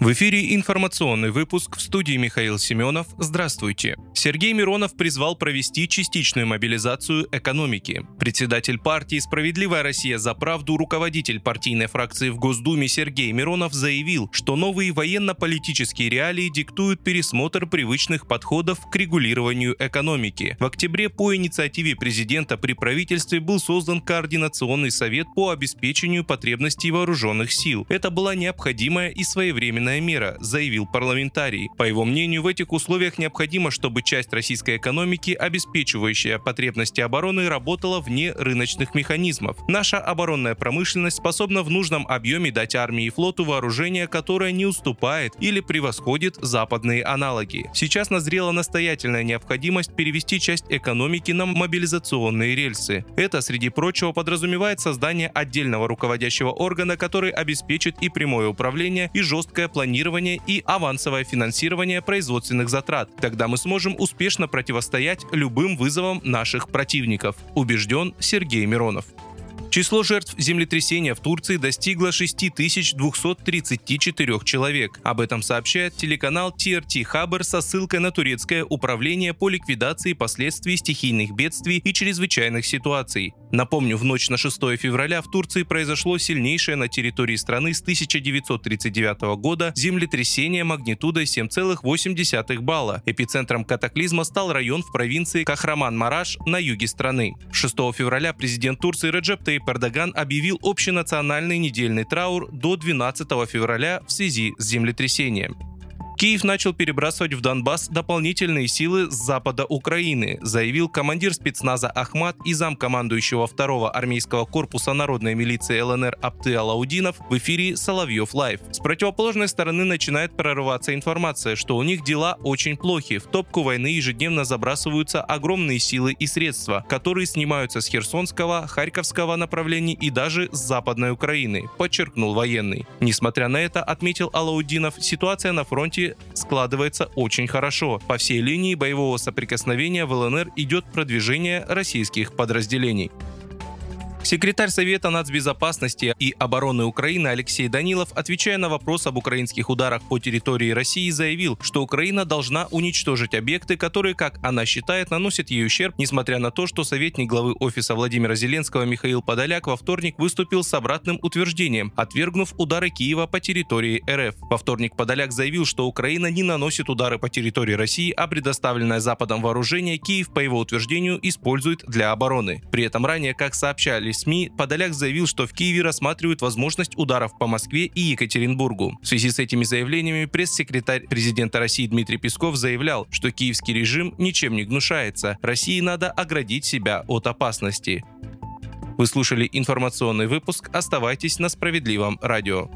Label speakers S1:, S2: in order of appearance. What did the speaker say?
S1: В эфире информационный выпуск в студии Михаил Семенов. Здравствуйте. Сергей Миронов призвал провести частичную мобилизацию экономики. Председатель партии «Справедливая Россия за правду» руководитель партийной фракции в Госдуме Сергей Миронов заявил, что новые военно-политические реалии диктуют пересмотр привычных подходов к регулированию экономики. В октябре по инициативе президента при правительстве был создан Координационный совет по обеспечению потребностей вооруженных сил. Это была необходимая и своевременная экстренная мера, заявил парламентарий. По его мнению, в этих условиях необходимо, чтобы часть российской экономики, обеспечивающая потребности обороны, работала вне рыночных механизмов. Наша оборонная промышленность способна в нужном объеме дать армии и флоту вооружение, которое не уступает или превосходит западные аналоги. Сейчас назрела настоятельная необходимость перевести часть экономики на мобилизационные рельсы. Это, среди прочего, подразумевает создание отдельного руководящего органа, который обеспечит и прямое управление, и жесткое планирование планирование и авансовое финансирование производственных затрат. Тогда мы сможем успешно противостоять любым вызовам наших противников, убежден Сергей Миронов. Число жертв землетрясения в Турции достигло 6234 человек. Об этом сообщает телеканал TRT Хабр со ссылкой на турецкое управление по ликвидации последствий стихийных бедствий и чрезвычайных ситуаций. Напомню, в ночь на 6 февраля в Турции произошло сильнейшее на территории страны с 1939 года землетрясение магнитудой 7,8 балла. Эпицентром катаклизма стал район в провинции Кахраман-Мараш на юге страны. 6 февраля президент Турции Реджеп Таyyip Эрдоган объявил общенациональный недельный траур до 12 февраля в связи с землетрясением. Киев начал перебрасывать в Донбасс дополнительные силы с запада Украины, заявил командир спецназа Ахмат и замкомандующего 2-го армейского корпуса народной милиции ЛНР Апты Алаудинов в эфире Соловьев Лайв. С противоположной стороны начинает прорываться информация, что у них дела очень плохи. В топку войны ежедневно забрасываются огромные силы и средства, которые снимаются с Херсонского, Харьковского направлений и даже с Западной Украины, подчеркнул военный. Несмотря на это, отметил Алаудинов, ситуация на фронте складывается очень хорошо. По всей линии боевого соприкосновения в ЛНР идет продвижение российских подразделений. Секретарь Совета нацбезопасности и обороны Украины Алексей Данилов, отвечая на вопрос об украинских ударах по территории России, заявил, что Украина должна уничтожить объекты, которые, как она считает, наносят ей ущерб, несмотря на то, что советник главы офиса Владимира Зеленского Михаил Подоляк во вторник выступил с обратным утверждением, отвергнув удары Киева по территории РФ. Во вторник Подоляк заявил, что Украина не наносит удары по территории России, а предоставленное Западом вооружение Киев, по его утверждению, использует для обороны. При этом ранее, как сообщали сообщали СМИ, Подоляк заявил, что в Киеве рассматривают возможность ударов по Москве и Екатеринбургу. В связи с этими заявлениями пресс-секретарь президента России Дмитрий Песков заявлял, что киевский режим ничем не гнушается. России надо оградить себя от опасности. Вы слушали информационный выпуск. Оставайтесь на справедливом радио.